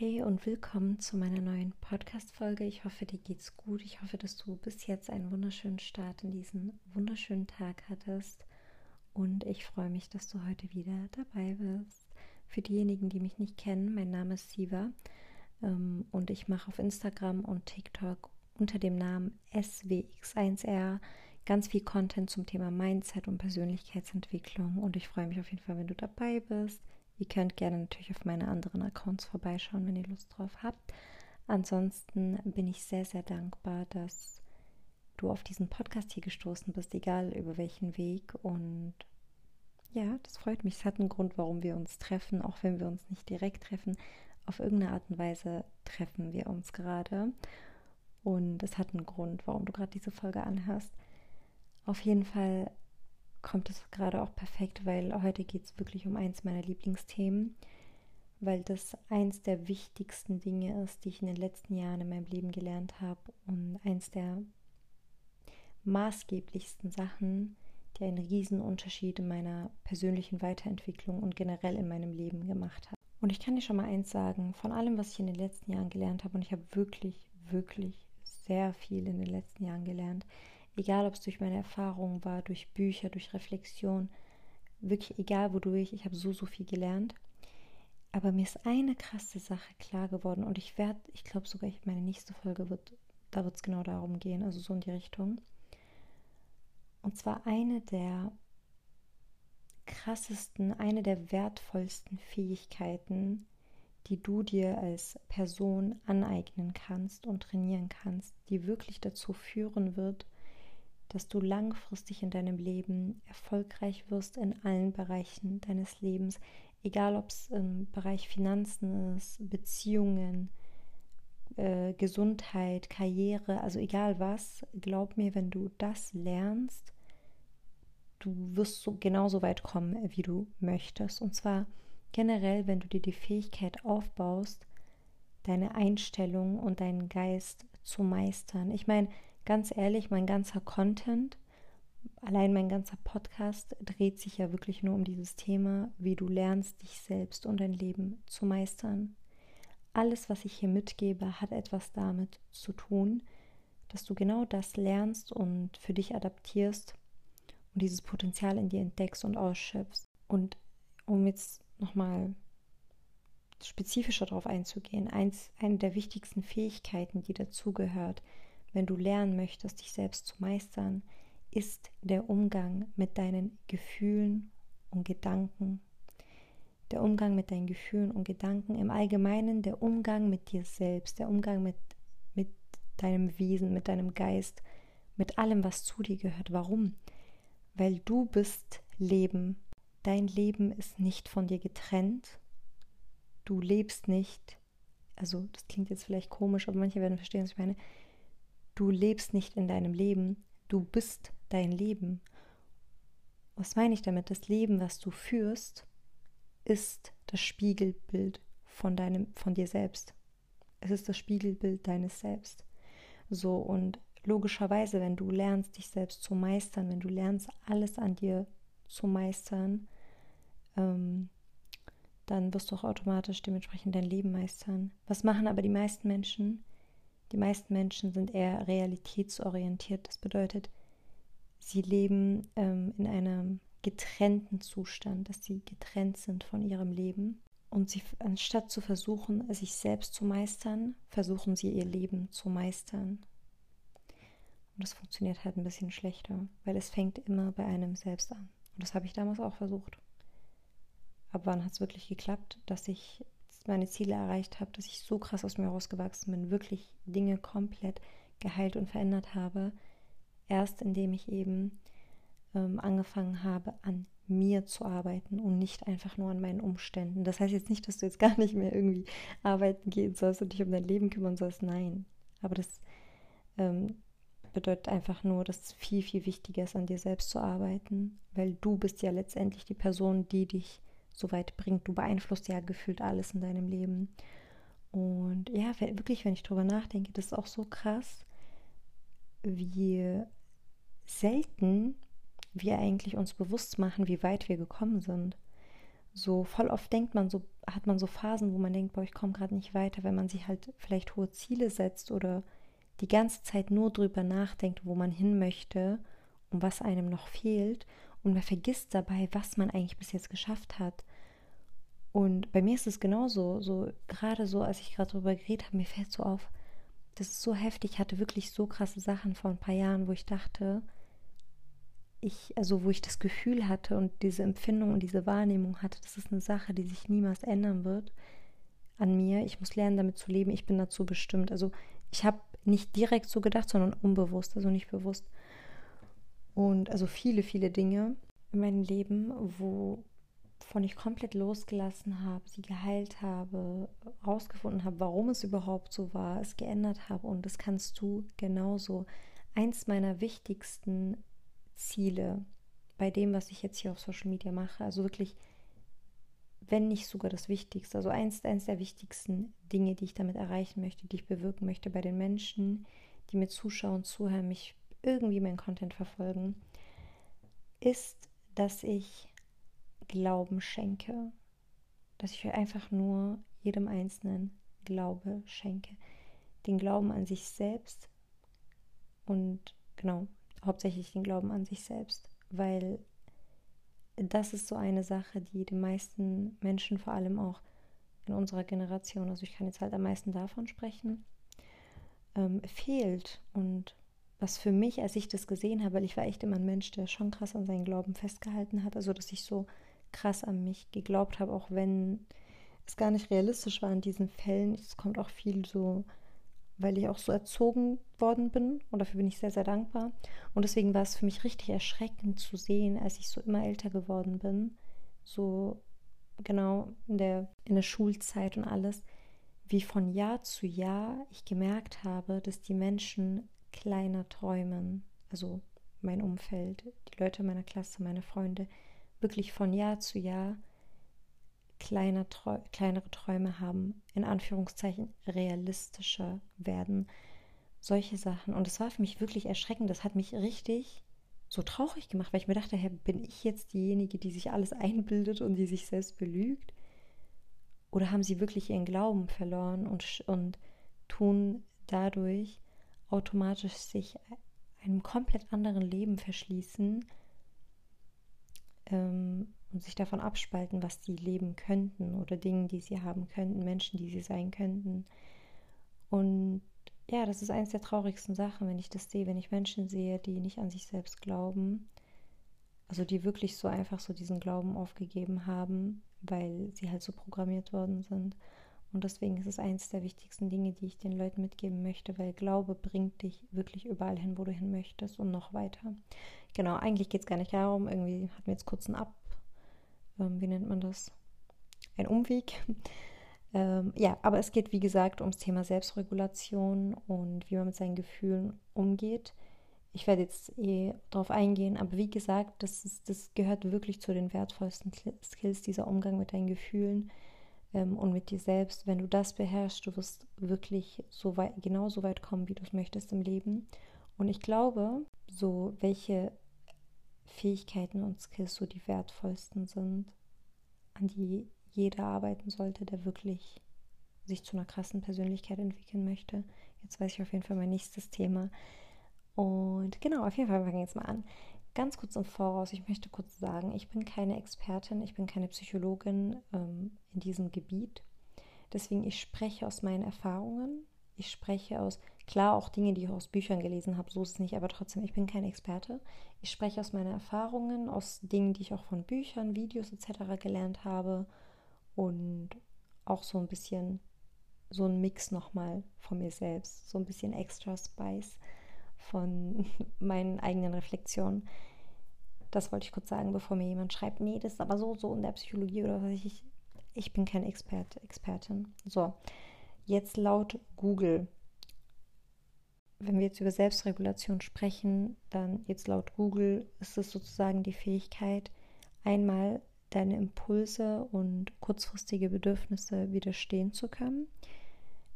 Hey und willkommen zu meiner neuen Podcast-Folge. Ich hoffe, dir geht's gut. Ich hoffe, dass du bis jetzt einen wunderschönen Start in diesen wunderschönen Tag hattest. Und ich freue mich, dass du heute wieder dabei bist. Für diejenigen, die mich nicht kennen, mein Name ist Siva ähm, und ich mache auf Instagram und TikTok unter dem Namen SWX1R ganz viel Content zum Thema Mindset und Persönlichkeitsentwicklung. Und ich freue mich auf jeden Fall, wenn du dabei bist. Ihr könnt gerne natürlich auf meine anderen Accounts vorbeischauen, wenn ihr Lust drauf habt. Ansonsten bin ich sehr, sehr dankbar, dass du auf diesen Podcast hier gestoßen bist, egal über welchen Weg. Und ja, das freut mich. Es hat einen Grund, warum wir uns treffen, auch wenn wir uns nicht direkt treffen. Auf irgendeine Art und Weise treffen wir uns gerade. Und es hat einen Grund, warum du gerade diese Folge anhörst. Auf jeden Fall kommt es gerade auch perfekt, weil heute geht es wirklich um eins meiner Lieblingsthemen, weil das eins der wichtigsten Dinge ist, die ich in den letzten Jahren in meinem Leben gelernt habe und eins der maßgeblichsten Sachen, die einen riesen Unterschied in meiner persönlichen Weiterentwicklung und generell in meinem Leben gemacht hat. Und ich kann dir schon mal eins sagen, von allem, was ich in den letzten Jahren gelernt habe, und ich habe wirklich, wirklich sehr viel in den letzten Jahren gelernt, egal ob es durch meine Erfahrungen war, durch Bücher, durch Reflexion, wirklich egal wodurch, ich habe so, so viel gelernt. Aber mir ist eine krasse Sache klar geworden und ich werde, ich glaube sogar, meine nächste Folge wird, da wird es genau darum gehen, also so in die Richtung. Und zwar eine der krassesten, eine der wertvollsten Fähigkeiten, die du dir als Person aneignen kannst und trainieren kannst, die wirklich dazu führen wird, dass du langfristig in deinem Leben erfolgreich wirst in allen Bereichen deines Lebens, egal ob es im Bereich Finanzen ist, Beziehungen, äh, Gesundheit, Karriere, also egal was, glaub mir, wenn du das lernst, du wirst so genauso weit kommen, wie du möchtest. Und zwar generell, wenn du dir die Fähigkeit aufbaust, deine Einstellung und deinen Geist zu meistern. Ich meine, ganz ehrlich, mein ganzer Content, allein mein ganzer Podcast dreht sich ja wirklich nur um dieses Thema, wie du lernst, dich selbst und dein Leben zu meistern. Alles, was ich hier mitgebe, hat etwas damit zu tun, dass du genau das lernst und für dich adaptierst und dieses Potenzial in dir entdeckst und ausschöpfst. Und um jetzt nochmal spezifischer darauf einzugehen, eins, eine der wichtigsten Fähigkeiten, die dazugehört, wenn du lernen möchtest, dich selbst zu meistern, ist der Umgang mit deinen Gefühlen und Gedanken. Der Umgang mit deinen Gefühlen und Gedanken, im Allgemeinen der Umgang mit dir selbst, der Umgang mit, mit deinem Wesen, mit deinem Geist, mit allem, was zu dir gehört. Warum? Weil du bist Leben. Dein Leben ist nicht von dir getrennt. Du lebst nicht, also das klingt jetzt vielleicht komisch, aber manche werden verstehen, was ich meine. Du lebst nicht in deinem Leben, du bist dein Leben. Was meine ich damit? Das Leben, was du führst, ist das Spiegelbild von deinem, von dir selbst. Es ist das Spiegelbild deines Selbst. So und logischerweise, wenn du lernst, dich selbst zu meistern, wenn du lernst, alles an dir zu meistern, ähm, dann wirst du auch automatisch dementsprechend dein Leben meistern. Was machen aber die meisten Menschen? Die meisten Menschen sind eher realitätsorientiert. Das bedeutet, sie leben ähm, in einem getrennten Zustand, dass sie getrennt sind von ihrem Leben. Und sie, anstatt zu versuchen, sich selbst zu meistern, versuchen sie ihr Leben zu meistern. Und das funktioniert halt ein bisschen schlechter, weil es fängt immer bei einem selbst an. Und das habe ich damals auch versucht. Aber wann hat es wirklich geklappt, dass ich meine Ziele erreicht habe, dass ich so krass aus mir rausgewachsen bin, wirklich Dinge komplett geheilt und verändert habe, erst indem ich eben ähm, angefangen habe, an mir zu arbeiten und nicht einfach nur an meinen Umständen. Das heißt jetzt nicht, dass du jetzt gar nicht mehr irgendwie arbeiten gehen sollst und dich um dein Leben kümmern sollst. Nein. Aber das ähm, bedeutet einfach nur, dass es viel, viel wichtiger ist, an dir selbst zu arbeiten, weil du bist ja letztendlich die Person, die dich so weit bringt. Du beeinflusst ja gefühlt alles in deinem Leben. Und ja, wirklich, wenn ich drüber nachdenke, das ist auch so krass, wie selten wir eigentlich uns bewusst machen, wie weit wir gekommen sind. So voll oft denkt man so, hat man so Phasen, wo man denkt, boah, ich komme gerade nicht weiter, wenn man sich halt vielleicht hohe Ziele setzt oder die ganze Zeit nur drüber nachdenkt, wo man hin möchte und was einem noch fehlt und man vergisst dabei, was man eigentlich bis jetzt geschafft hat. Und bei mir ist es genauso, so gerade so, als ich gerade darüber geredet habe, mir fällt so auf, das ist so heftig. Ich hatte wirklich so krasse Sachen vor ein paar Jahren, wo ich dachte, ich, also wo ich das Gefühl hatte und diese Empfindung und diese Wahrnehmung hatte, das ist eine Sache, die sich niemals ändern wird an mir. Ich muss lernen, damit zu leben. Ich bin dazu bestimmt. Also ich habe nicht direkt so gedacht, sondern unbewusst, also nicht bewusst. Und also viele, viele Dinge in meinem Leben, wovon ich komplett losgelassen habe, sie geheilt habe, rausgefunden habe, warum es überhaupt so war, es geändert habe. Und das kannst du genauso. Eins meiner wichtigsten Ziele bei dem, was ich jetzt hier auf Social Media mache, also wirklich, wenn nicht sogar das Wichtigste, also eins, eins der wichtigsten Dinge, die ich damit erreichen möchte, die ich bewirken möchte bei den Menschen, die mir zuschauen, zuhören, mich irgendwie meinen Content verfolgen, ist, dass ich Glauben schenke. Dass ich einfach nur jedem Einzelnen Glaube schenke. Den Glauben an sich selbst und genau, hauptsächlich den Glauben an sich selbst, weil das ist so eine Sache, die den meisten Menschen, vor allem auch in unserer Generation, also ich kann jetzt halt am meisten davon sprechen, ähm, fehlt. Und was für mich, als ich das gesehen habe, weil ich war echt immer ein Mensch, der schon krass an seinen Glauben festgehalten hat, also dass ich so krass an mich geglaubt habe, auch wenn es gar nicht realistisch war in diesen Fällen. Es kommt auch viel so, weil ich auch so erzogen worden bin und dafür bin ich sehr, sehr dankbar. Und deswegen war es für mich richtig erschreckend zu sehen, als ich so immer älter geworden bin, so genau in der, in der Schulzeit und alles, wie von Jahr zu Jahr ich gemerkt habe, dass die Menschen kleiner träumen. Also mein Umfeld, die Leute meiner Klasse, meine Freunde, wirklich von Jahr zu Jahr kleiner, kleinere Träume haben, in Anführungszeichen realistischer werden. Solche Sachen. Und es war für mich wirklich erschreckend. Das hat mich richtig so traurig gemacht, weil ich mir dachte, hey, bin ich jetzt diejenige, die sich alles einbildet und die sich selbst belügt? Oder haben sie wirklich ihren Glauben verloren und, und tun dadurch automatisch sich einem komplett anderen Leben verschließen ähm, und sich davon abspalten, was sie leben könnten oder Dinge, die sie haben könnten, Menschen, die sie sein könnten. Und ja, das ist eines der traurigsten Sachen, wenn ich das sehe, wenn ich Menschen sehe, die nicht an sich selbst glauben, also die wirklich so einfach so diesen Glauben aufgegeben haben, weil sie halt so programmiert worden sind und deswegen ist es eines der wichtigsten Dinge, die ich den Leuten mitgeben möchte, weil Glaube bringt dich wirklich überall hin, wo du hin möchtest und noch weiter. Genau, eigentlich geht es gar nicht darum, irgendwie hatten wir jetzt kurz einen Ab, ähm, wie nennt man das? Ein Umweg. ähm, ja, aber es geht, wie gesagt, ums Thema Selbstregulation und wie man mit seinen Gefühlen umgeht. Ich werde jetzt eh darauf eingehen, aber wie gesagt, das, ist, das gehört wirklich zu den wertvollsten Skills, dieser Umgang mit deinen Gefühlen und mit dir selbst. Wenn du das beherrschst, du wirst wirklich so weit, genau so weit kommen, wie du es möchtest im Leben. Und ich glaube, so welche Fähigkeiten und Skills so die wertvollsten sind, an die jeder arbeiten sollte, der wirklich sich zu einer krassen Persönlichkeit entwickeln möchte. Jetzt weiß ich auf jeden Fall mein nächstes Thema. Und genau, auf jeden Fall fangen wir jetzt mal an. Ganz kurz im Voraus, ich möchte kurz sagen, ich bin keine Expertin, ich bin keine Psychologin ähm, in diesem Gebiet. Deswegen, ich spreche aus meinen Erfahrungen. Ich spreche aus, klar, auch Dinge, die ich aus Büchern gelesen habe, so ist es nicht, aber trotzdem, ich bin kein Experte. Ich spreche aus meinen Erfahrungen, aus Dingen, die ich auch von Büchern, Videos etc. gelernt habe und auch so ein bisschen so ein Mix nochmal von mir selbst, so ein bisschen extra Spice von meinen eigenen Reflexionen. Das wollte ich kurz sagen, bevor mir jemand schreibt, nee, das ist aber so, so in der Psychologie oder was ich. Ich bin kein Experte, Expertin. So, jetzt laut Google. Wenn wir jetzt über Selbstregulation sprechen, dann jetzt laut Google ist es sozusagen die Fähigkeit, einmal deine Impulse und kurzfristige Bedürfnisse widerstehen zu können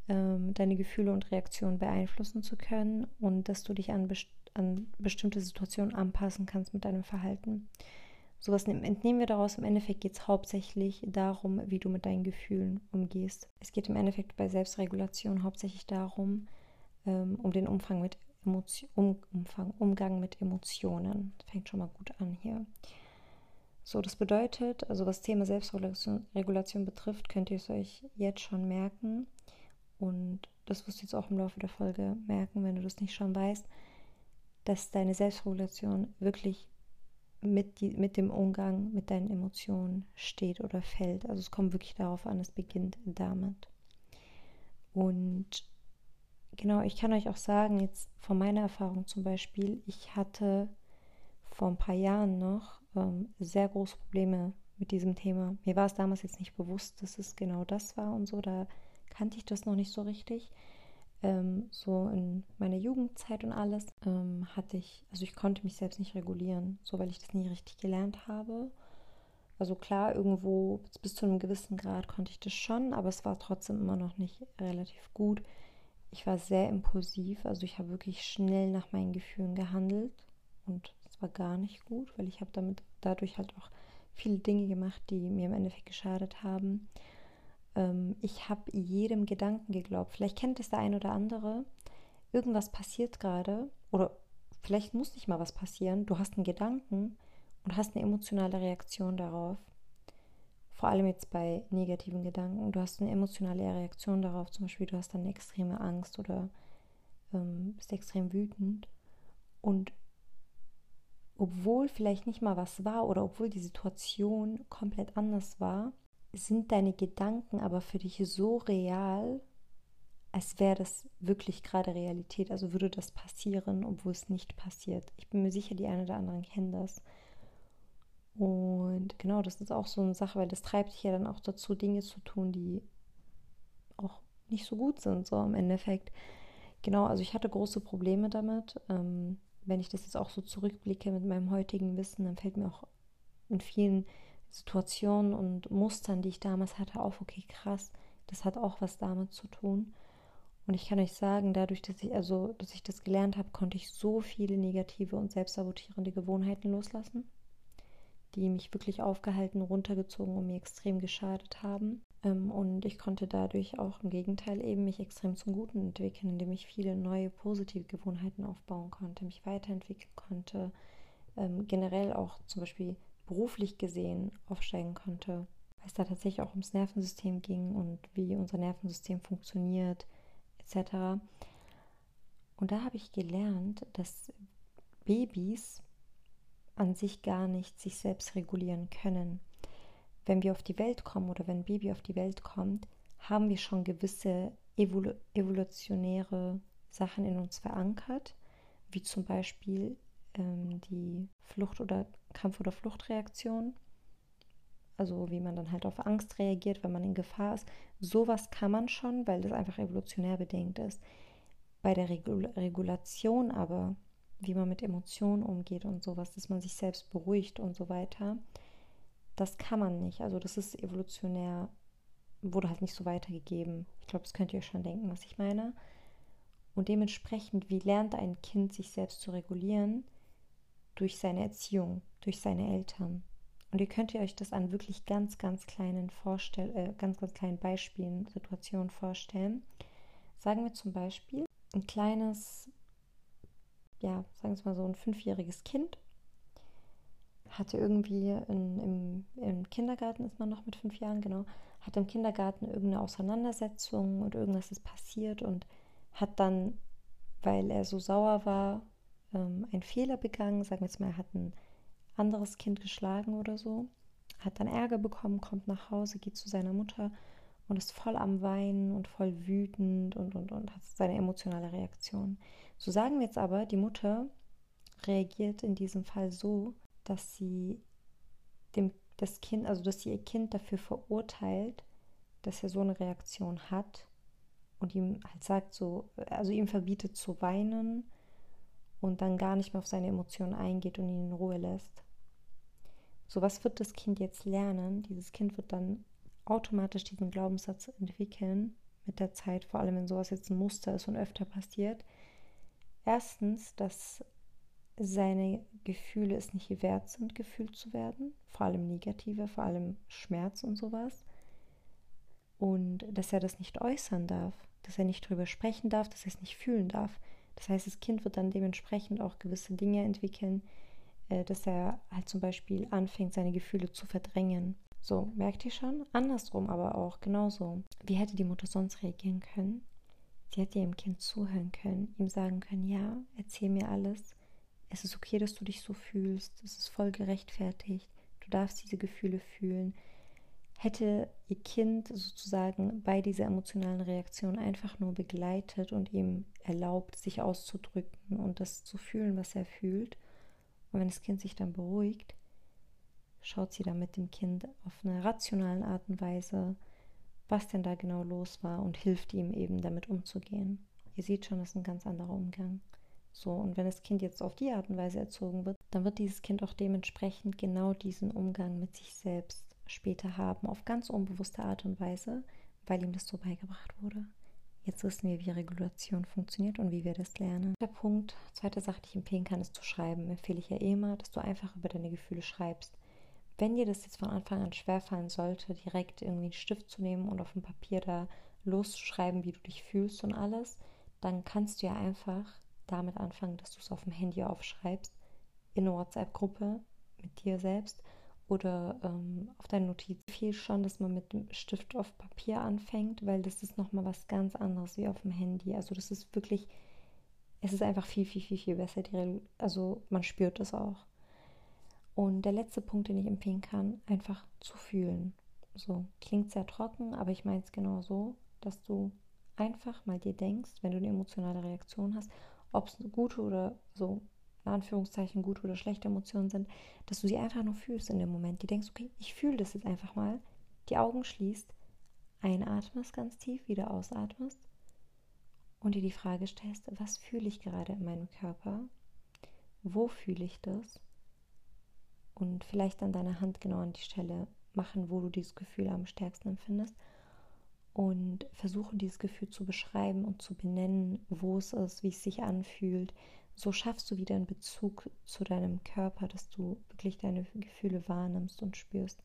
ähm, deine Gefühle und Reaktionen beeinflussen zu können und dass du dich an, best an bestimmte Situationen anpassen kannst mit deinem Verhalten. Sowas entnehmen wir daraus. Im Endeffekt geht es hauptsächlich darum, wie du mit deinen Gefühlen umgehst. Es geht im Endeffekt bei Selbstregulation hauptsächlich darum, ähm, um den Umfang mit Emotion, um, Umfang, Umgang mit Emotionen. Das fängt schon mal gut an hier. So, das bedeutet, also was Thema Selbstregulation Regulation betrifft, könnt ihr es euch jetzt schon merken. Und das wirst du jetzt auch im Laufe der Folge merken, wenn du das nicht schon weißt, dass deine Selbstregulation wirklich mit, die, mit dem Umgang mit deinen Emotionen steht oder fällt. Also es kommt wirklich darauf an, es beginnt damit. Und genau, ich kann euch auch sagen, jetzt von meiner Erfahrung zum Beispiel, ich hatte vor ein paar Jahren noch ähm, sehr große Probleme mit diesem Thema. Mir war es damals jetzt nicht bewusst, dass es genau das war und so. Da kannte ich das noch nicht so richtig. Ähm, so in meiner Jugendzeit und alles ähm, hatte ich, also ich konnte mich selbst nicht regulieren, so weil ich das nie richtig gelernt habe. Also klar, irgendwo bis zu einem gewissen Grad konnte ich das schon, aber es war trotzdem immer noch nicht relativ gut. Ich war sehr impulsiv, also ich habe wirklich schnell nach meinen Gefühlen gehandelt und war gar nicht gut, weil ich habe damit dadurch halt auch viele Dinge gemacht, die mir im Endeffekt geschadet haben. Ähm, ich habe jedem Gedanken geglaubt. Vielleicht kennt es der ein oder andere. Irgendwas passiert gerade oder vielleicht muss nicht mal was passieren. Du hast einen Gedanken und hast eine emotionale Reaktion darauf. Vor allem jetzt bei negativen Gedanken. Du hast eine emotionale Reaktion darauf. Zum Beispiel, du hast dann eine extreme Angst oder ähm, bist extrem wütend. Und obwohl vielleicht nicht mal was war oder obwohl die Situation komplett anders war, sind deine Gedanken aber für dich so real, als wäre das wirklich gerade Realität. Also würde das passieren, obwohl es nicht passiert. Ich bin mir sicher, die einen oder anderen kennen das. Und genau, das ist auch so eine Sache, weil das treibt dich ja dann auch dazu, Dinge zu tun, die auch nicht so gut sind, so im Endeffekt. Genau, also ich hatte große Probleme damit. Ähm, wenn ich das jetzt auch so zurückblicke mit meinem heutigen Wissen, dann fällt mir auch in vielen Situationen und Mustern, die ich damals hatte, auf, okay, krass, das hat auch was damit zu tun. Und ich kann euch sagen, dadurch, dass ich, also, dass ich das gelernt habe, konnte ich so viele negative und selbstsabotierende Gewohnheiten loslassen, die mich wirklich aufgehalten, runtergezogen und mir extrem geschadet haben. Ähm, und ich konnte dadurch auch im Gegenteil eben mich extrem zum Guten entwickeln, indem ich viele neue positive Gewohnheiten aufbauen konnte, mich weiterentwickeln konnte, ähm, generell auch zum Beispiel beruflich gesehen aufsteigen konnte, weil es da tatsächlich auch ums Nervensystem ging und wie unser Nervensystem funktioniert, etc. Und da habe ich gelernt, dass Babys an sich gar nicht sich selbst regulieren können wenn wir auf die Welt kommen oder wenn ein Baby auf die Welt kommt, haben wir schon gewisse evolu evolutionäre Sachen in uns verankert, wie zum Beispiel ähm, die Flucht- oder Kampf- oder Fluchtreaktion. Also wie man dann halt auf Angst reagiert, wenn man in Gefahr ist. Sowas kann man schon, weil das einfach evolutionär bedingt ist. Bei der Regul Regulation aber, wie man mit Emotionen umgeht und sowas, dass man sich selbst beruhigt und so weiter, das kann man nicht. Also das ist evolutionär, wurde halt nicht so weitergegeben. Ich glaube, das könnt ihr euch schon denken, was ich meine. Und dementsprechend, wie lernt ein Kind sich selbst zu regulieren? Durch seine Erziehung, durch seine Eltern. Und ihr könnt euch das an wirklich ganz, ganz kleinen Vorstell äh, ganz, ganz kleinen Beispielen, Situationen vorstellen. Sagen wir zum Beispiel ein kleines, ja, sagen wir mal so ein fünfjähriges Kind hatte irgendwie in, im, im Kindergarten, ist man noch mit fünf Jahren, genau, hat im Kindergarten irgendeine Auseinandersetzung und irgendwas ist passiert und hat dann, weil er so sauer war, ähm, einen Fehler begangen. Sagen wir jetzt mal, er hat ein anderes Kind geschlagen oder so, hat dann Ärger bekommen, kommt nach Hause, geht zu seiner Mutter und ist voll am Weinen und voll wütend und, und, und hat seine emotionale Reaktion. So sagen wir jetzt aber, die Mutter reagiert in diesem Fall so, dass sie dem das Kind, also dass sie ihr Kind dafür verurteilt, dass er so eine Reaktion hat und ihm halt sagt so, also ihm verbietet zu weinen und dann gar nicht mehr auf seine Emotionen eingeht und ihn in Ruhe lässt. So was wird das Kind jetzt lernen? Dieses Kind wird dann automatisch diesen Glaubenssatz entwickeln mit der Zeit, vor allem wenn sowas jetzt ein Muster ist und öfter passiert. Erstens, dass seine Gefühle es nicht wert sind, gefühlt zu werden, vor allem negative, vor allem Schmerz und sowas. Und dass er das nicht äußern darf, dass er nicht drüber sprechen darf, dass er es nicht fühlen darf. Das heißt, das Kind wird dann dementsprechend auch gewisse Dinge entwickeln, äh, dass er halt zum Beispiel anfängt, seine Gefühle zu verdrängen. So, merkt ihr schon? Andersrum aber auch, genauso. Wie hätte die Mutter sonst reagieren können? Sie hätte ihrem Kind zuhören können, ihm sagen können, ja, erzähl mir alles. Es ist okay, dass du dich so fühlst. Es ist voll gerechtfertigt. Du darfst diese Gefühle fühlen. Hätte ihr Kind sozusagen bei dieser emotionalen Reaktion einfach nur begleitet und ihm erlaubt, sich auszudrücken und das zu fühlen, was er fühlt. Und wenn das Kind sich dann beruhigt, schaut sie dann mit dem Kind auf eine rationalen Art und Weise, was denn da genau los war und hilft ihm eben damit umzugehen. Ihr seht schon, das ist ein ganz anderer Umgang. So, und wenn das Kind jetzt auf die Art und Weise erzogen wird, dann wird dieses Kind auch dementsprechend genau diesen Umgang mit sich selbst später haben, auf ganz unbewusste Art und Weise, weil ihm das so beigebracht wurde. Jetzt wissen wir, wie Regulation funktioniert und wie wir das lernen. Der Punkt, zweite Sache, die ich empfehlen kann, ist zu schreiben. Empfehle ich ja eh immer, dass du einfach über deine Gefühle schreibst. Wenn dir das jetzt von Anfang an schwerfallen sollte, direkt irgendwie einen Stift zu nehmen und auf dem Papier da loszuschreiben, wie du dich fühlst und alles, dann kannst du ja einfach damit anfangen, dass du es auf dem Handy aufschreibst, in eine WhatsApp-Gruppe mit dir selbst oder ähm, auf deine Notiz. Viel schon, dass man mit dem Stift auf Papier anfängt, weil das ist nochmal was ganz anderes wie auf dem Handy. Also das ist wirklich, es ist einfach viel, viel, viel, viel besser. also man spürt es auch. Und der letzte Punkt, den ich empfehlen kann, einfach zu fühlen. So, klingt sehr trocken, aber ich meine es genau so, dass du einfach mal dir denkst, wenn du eine emotionale Reaktion hast, ob es gute oder so, in Anführungszeichen, gute oder schlechte Emotionen sind, dass du sie einfach nur fühlst in dem Moment. Die denkst, okay, ich fühle das jetzt einfach mal, die Augen schließt, einatmest ganz tief, wieder ausatmest und dir die Frage stellst, was fühle ich gerade in meinem Körper? Wo fühle ich das? und vielleicht dann deine Hand genau an die Stelle machen, wo du dieses Gefühl am stärksten empfindest und versuche dieses Gefühl zu beschreiben und zu benennen, wo es ist, wie es sich anfühlt. So schaffst du wieder einen Bezug zu deinem Körper, dass du wirklich deine Gefühle wahrnimmst und spürst.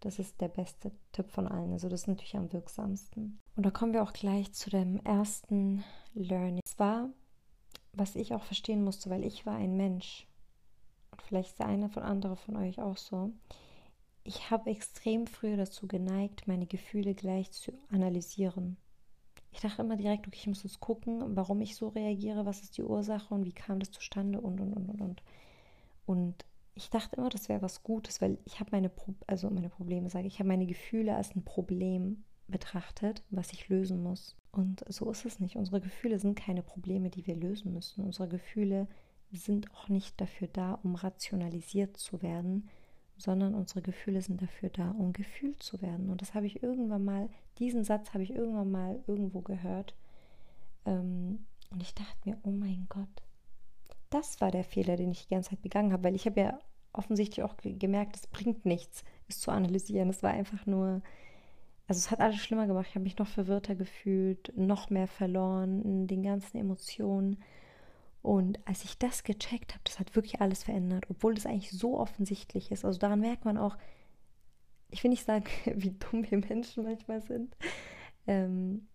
Das ist der beste Tipp von allen. Also das ist natürlich am wirksamsten. Und da kommen wir auch gleich zu dem ersten Learning. Zwar, was ich auch verstehen musste, weil ich war ein Mensch vielleicht ist der eine von andere von euch auch so. Ich habe extrem früh dazu geneigt, meine Gefühle gleich zu analysieren. Ich dachte immer direkt, okay, ich muss jetzt gucken, warum ich so reagiere, was ist die Ursache und wie kam das zustande und und und und und. Und ich dachte immer, das wäre was Gutes, weil ich habe meine, Pro also meine Probleme, sage ich, habe meine Gefühle als ein Problem betrachtet, was ich lösen muss. Und so ist es nicht. Unsere Gefühle sind keine Probleme, die wir lösen müssen. Unsere Gefühle sind auch nicht dafür da, um rationalisiert zu werden, sondern unsere Gefühle sind dafür da, um gefühlt zu werden. Und das habe ich irgendwann mal, diesen Satz habe ich irgendwann mal irgendwo gehört. Ähm, und ich dachte mir, oh mein Gott, das war der Fehler, den ich die ganze Zeit begangen habe, weil ich habe ja offensichtlich auch gemerkt, es bringt nichts, es zu analysieren. Es war einfach nur, also es hat alles schlimmer gemacht. Ich habe mich noch verwirrter gefühlt, noch mehr verloren den ganzen Emotionen. Und als ich das gecheckt habe, das hat wirklich alles verändert, obwohl das eigentlich so offensichtlich ist. Also daran merkt man auch, ich will nicht sagen, wie dumm wir Menschen manchmal sind, ähm,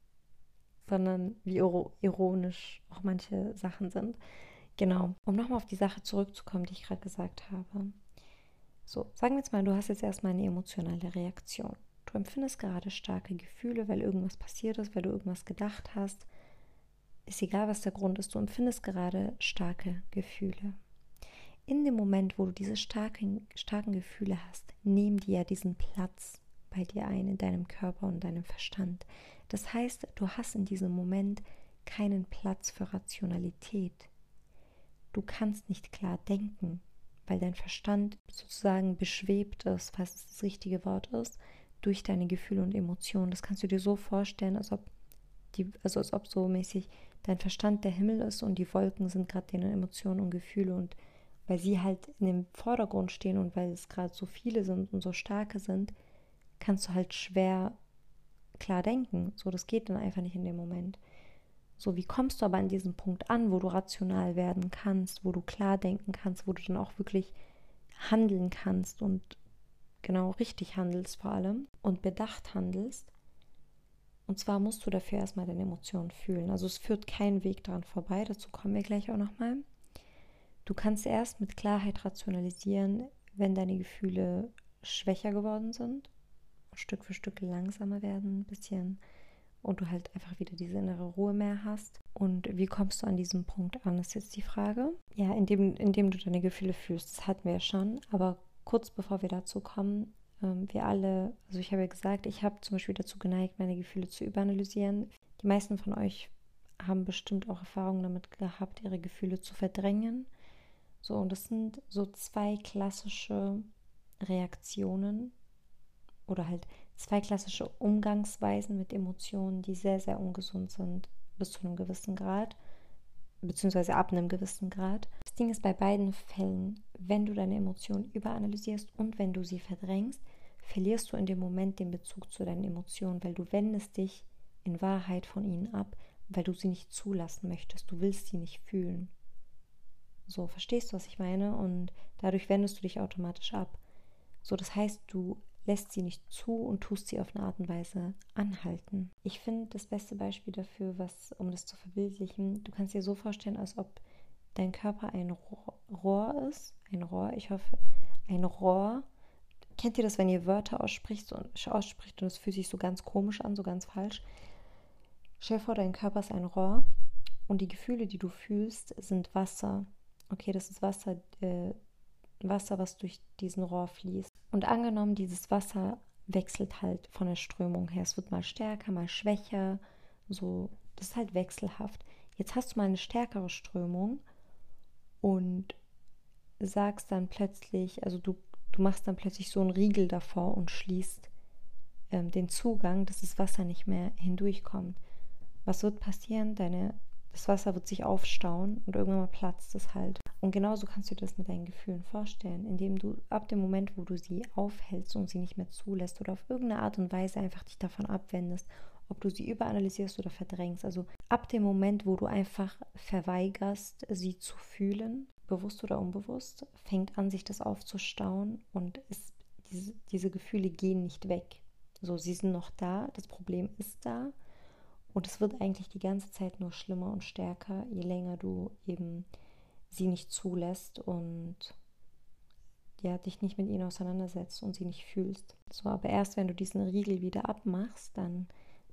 sondern wie ironisch auch manche Sachen sind. Genau, um nochmal auf die Sache zurückzukommen, die ich gerade gesagt habe. So, sagen wir jetzt mal, du hast jetzt erstmal eine emotionale Reaktion. Du empfindest gerade starke Gefühle, weil irgendwas passiert ist, weil du irgendwas gedacht hast ist egal, was der Grund ist, du empfindest gerade starke Gefühle. In dem Moment, wo du diese starken, starken Gefühle hast, nehmen die ja diesen Platz bei dir ein, in deinem Körper und deinem Verstand. Das heißt, du hast in diesem Moment keinen Platz für Rationalität. Du kannst nicht klar denken, weil dein Verstand sozusagen beschwebt ist, falls es das richtige Wort ist, durch deine Gefühle und Emotionen. Das kannst du dir so vorstellen, als ob die, also als ob so mäßig dein Verstand der Himmel ist und die Wolken sind gerade deine Emotionen und Gefühle und weil sie halt in dem Vordergrund stehen und weil es gerade so viele sind und so starke sind, kannst du halt schwer klar denken. So, das geht dann einfach nicht in dem Moment. So, wie kommst du aber an diesen Punkt an, wo du rational werden kannst, wo du klar denken kannst, wo du dann auch wirklich handeln kannst und genau richtig handelst vor allem und bedacht handelst? Und zwar musst du dafür erstmal deine Emotionen fühlen. Also es führt kein Weg daran vorbei, dazu kommen wir gleich auch nochmal. Du kannst erst mit Klarheit rationalisieren, wenn deine Gefühle schwächer geworden sind, Stück für Stück langsamer werden, ein bisschen und du halt einfach wieder diese innere Ruhe mehr hast. Und wie kommst du an diesem Punkt an, ist jetzt die Frage. Ja, indem, indem du deine Gefühle fühlst, das hatten wir ja schon. Aber kurz bevor wir dazu kommen, wir alle, also ich habe ja gesagt, ich habe zum Beispiel dazu geneigt, meine Gefühle zu überanalysieren. Die meisten von euch haben bestimmt auch Erfahrungen damit gehabt, ihre Gefühle zu verdrängen. So, und das sind so zwei klassische Reaktionen oder halt zwei klassische Umgangsweisen mit Emotionen, die sehr, sehr ungesund sind, bis zu einem gewissen Grad, beziehungsweise ab einem gewissen Grad. Das Ding ist bei beiden Fällen, wenn du deine Emotionen überanalysierst und wenn du sie verdrängst, verlierst du in dem Moment den Bezug zu deinen Emotionen, weil du wendest dich in Wahrheit von ihnen ab, weil du sie nicht zulassen möchtest. Du willst sie nicht fühlen. So, verstehst du, was ich meine? Und dadurch wendest du dich automatisch ab. So, das heißt, du lässt sie nicht zu und tust sie auf eine Art und Weise anhalten. Ich finde das beste Beispiel dafür, was, um das zu verbildlichen, du kannst dir so vorstellen, als ob dein Körper ein Rohr ist. Ein Rohr, ich hoffe, ein Rohr. Kennt ihr das, wenn ihr Wörter ausspricht und, ausspricht und es fühlt sich so ganz komisch an, so ganz falsch? Stell vor, dein Körper ist ein Rohr und die Gefühle, die du fühlst, sind Wasser. Okay, das ist Wasser, äh, Wasser, was durch diesen Rohr fließt. Und angenommen, dieses Wasser wechselt halt von der Strömung her. Es wird mal stärker, mal schwächer. So, das ist halt wechselhaft. Jetzt hast du mal eine stärkere Strömung und sagst dann plötzlich, also du, du machst dann plötzlich so einen Riegel davor und schließt ähm, den Zugang, dass das Wasser nicht mehr hindurchkommt. Was wird passieren? Deine, das Wasser wird sich aufstauen und irgendwann mal platzt es halt. Und genauso kannst du dir das mit deinen Gefühlen vorstellen, indem du ab dem Moment, wo du sie aufhältst und sie nicht mehr zulässt oder auf irgendeine Art und Weise einfach dich davon abwendest, ob du sie überanalysierst oder verdrängst. Also ab dem Moment, wo du einfach verweigerst, sie zu fühlen, bewusst oder unbewusst, fängt an, sich das aufzustauen und es, diese, diese Gefühle gehen nicht weg. So, sie sind noch da, das Problem ist da und es wird eigentlich die ganze Zeit nur schlimmer und stärker, je länger du eben sie nicht zulässt und ja, dich nicht mit ihnen auseinandersetzt und sie nicht fühlst. So, aber erst wenn du diesen Riegel wieder abmachst, dann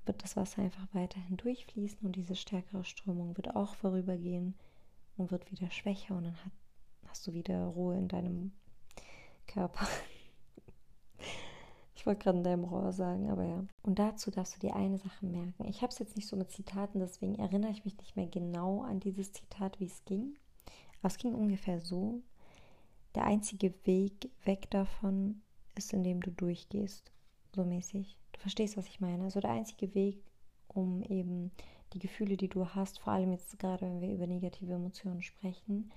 wird das Wasser einfach weiterhin durchfließen und diese stärkere Strömung wird auch vorübergehen und wird wieder schwächer und dann hat, hast du wieder Ruhe in deinem Körper. Ich wollte gerade in deinem Rohr sagen, aber ja. Und dazu darfst du dir eine Sache merken. Ich habe es jetzt nicht so mit Zitaten, deswegen erinnere ich mich nicht mehr genau an dieses Zitat, wie es ging. Es ging ungefähr so. Der einzige Weg weg davon ist, indem du durchgehst. So mäßig. Du verstehst, was ich meine. Also der einzige Weg, um eben die Gefühle, die du hast, vor allem jetzt gerade, wenn wir über negative Emotionen sprechen,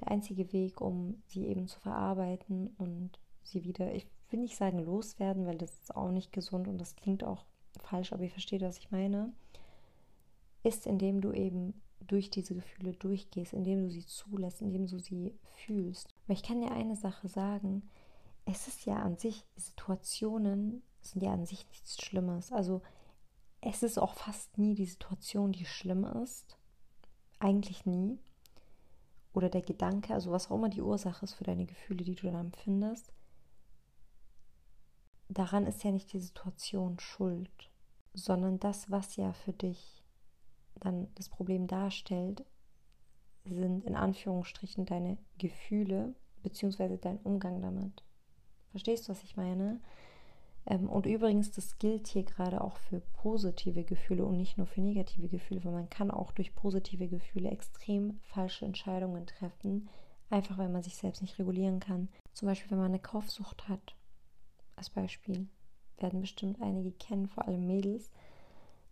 der einzige Weg, um sie eben zu verarbeiten und sie wieder, ich will nicht sagen loswerden, weil das ist auch nicht gesund und das klingt auch falsch, aber ihr versteht, was ich meine, ist, indem du eben durch diese Gefühle durchgehst, indem du sie zulässt, indem du sie fühlst. Aber ich kann dir eine Sache sagen, es ist ja an sich, Situationen sind ja an sich nichts Schlimmes. Also es ist auch fast nie die Situation, die schlimm ist. Eigentlich nie. Oder der Gedanke, also was auch immer die Ursache ist für deine Gefühle, die du dann empfindest. Daran ist ja nicht die Situation schuld, sondern das, was ja für dich dann das Problem darstellt, sind in Anführungsstrichen deine Gefühle bzw. dein Umgang damit. Verstehst du, was ich meine? Ähm, und übrigens, das gilt hier gerade auch für positive Gefühle und nicht nur für negative Gefühle, weil man kann auch durch positive Gefühle extrem falsche Entscheidungen treffen, einfach weil man sich selbst nicht regulieren kann. Zum Beispiel, wenn man eine Kaufsucht hat, als Beispiel, werden bestimmt einige kennen, vor allem Mädels,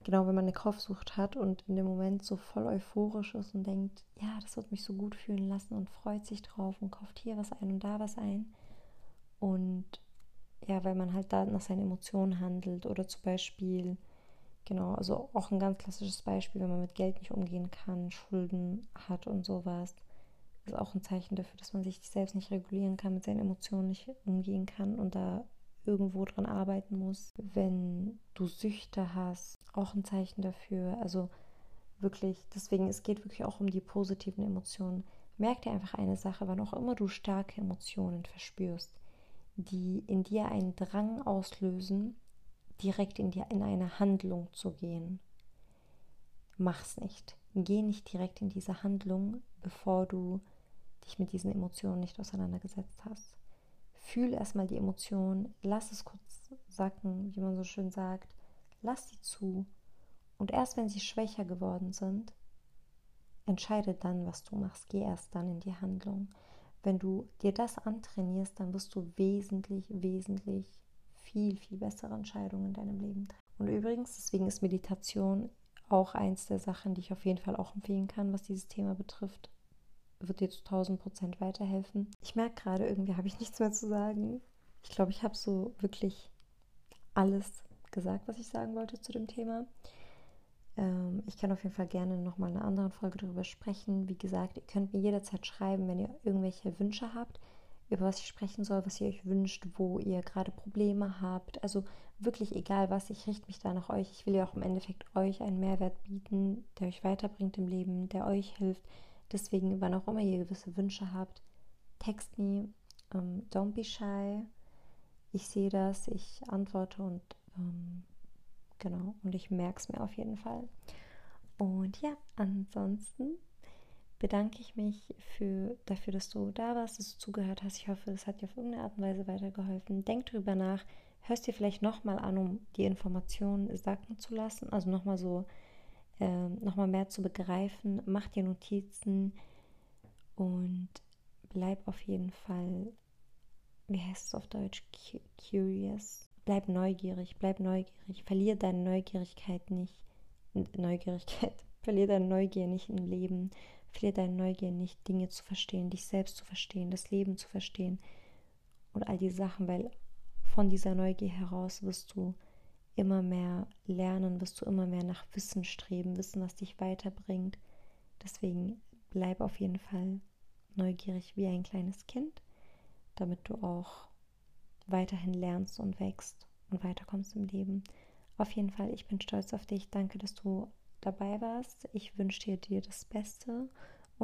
genau, wenn man eine Kaufsucht hat und in dem Moment so voll euphorisch ist und denkt, ja, das wird mich so gut fühlen lassen und freut sich drauf und kauft hier was ein und da was ein. Und ja, weil man halt da nach seinen Emotionen handelt oder zum Beispiel Genau, also auch ein ganz klassisches Beispiel, wenn man mit Geld nicht umgehen kann, Schulden hat und sowas, ist auch ein Zeichen dafür, dass man sich selbst nicht regulieren kann, mit seinen Emotionen nicht umgehen kann und da irgendwo dran arbeiten muss. Wenn du Süchte hast, auch ein Zeichen dafür. Also wirklich, deswegen, es geht wirklich auch um die positiven Emotionen. Merk dir einfach eine Sache, wann auch immer du starke Emotionen verspürst, die in dir einen Drang auslösen, direkt in, die, in eine Handlung zu gehen. Mach's nicht. Geh nicht direkt in diese Handlung, bevor du dich mit diesen Emotionen nicht auseinandergesetzt hast. Fühl erstmal die Emotionen, lass es kurz sacken, wie man so schön sagt, lass sie zu. Und erst wenn sie schwächer geworden sind, entscheide dann, was du machst. Geh erst dann in die Handlung. Wenn du dir das antrainierst, dann wirst du wesentlich, wesentlich viel, viel bessere Entscheidungen in deinem Leben treffen. Und übrigens, deswegen ist Meditation auch eins der Sachen, die ich auf jeden Fall auch empfehlen kann, was dieses Thema betrifft. Wird dir zu 1000 Prozent weiterhelfen. Ich merke gerade, irgendwie habe ich nichts mehr zu sagen. Ich glaube, ich habe so wirklich alles gesagt, was ich sagen wollte zu dem Thema. Ähm, ich kann auf jeden Fall gerne nochmal in einer anderen Folge darüber sprechen. Wie gesagt, ihr könnt mir jederzeit schreiben, wenn ihr irgendwelche Wünsche habt, über was ich sprechen soll, was ihr euch wünscht, wo ihr gerade Probleme habt. Also wirklich egal was, ich richte mich da nach euch. Ich will ja auch im Endeffekt euch einen Mehrwert bieten, der euch weiterbringt im Leben, der euch hilft. Deswegen, wann auch immer ihr gewisse Wünsche habt, text me, ähm, don't be shy. Ich sehe das, ich antworte und ähm, Genau, und ich merke es mir auf jeden Fall. Und ja, ansonsten bedanke ich mich für, dafür, dass du da warst, dass du zugehört hast. Ich hoffe, es hat dir auf irgendeine Art und Weise weitergeholfen. Denk drüber nach, hörst dir vielleicht nochmal an, um die Informationen sacken zu lassen, also nochmal so, äh, nochmal mehr zu begreifen. Mach dir Notizen und bleib auf jeden Fall, wie heißt es auf Deutsch, curious bleib neugierig, bleib neugierig, verlier deine Neugierigkeit nicht. Neugierigkeit, verlier deine Neugier nicht im Leben, verlier deine Neugier nicht, Dinge zu verstehen, dich selbst zu verstehen, das Leben zu verstehen und all die Sachen, weil von dieser Neugier heraus wirst du immer mehr lernen, wirst du immer mehr nach Wissen streben, Wissen, was dich weiterbringt. Deswegen bleib auf jeden Fall neugierig wie ein kleines Kind, damit du auch weiterhin lernst und wächst und weiterkommst im Leben. Auf jeden Fall, ich bin stolz auf dich. Danke, dass du dabei warst. Ich wünsche dir das Beste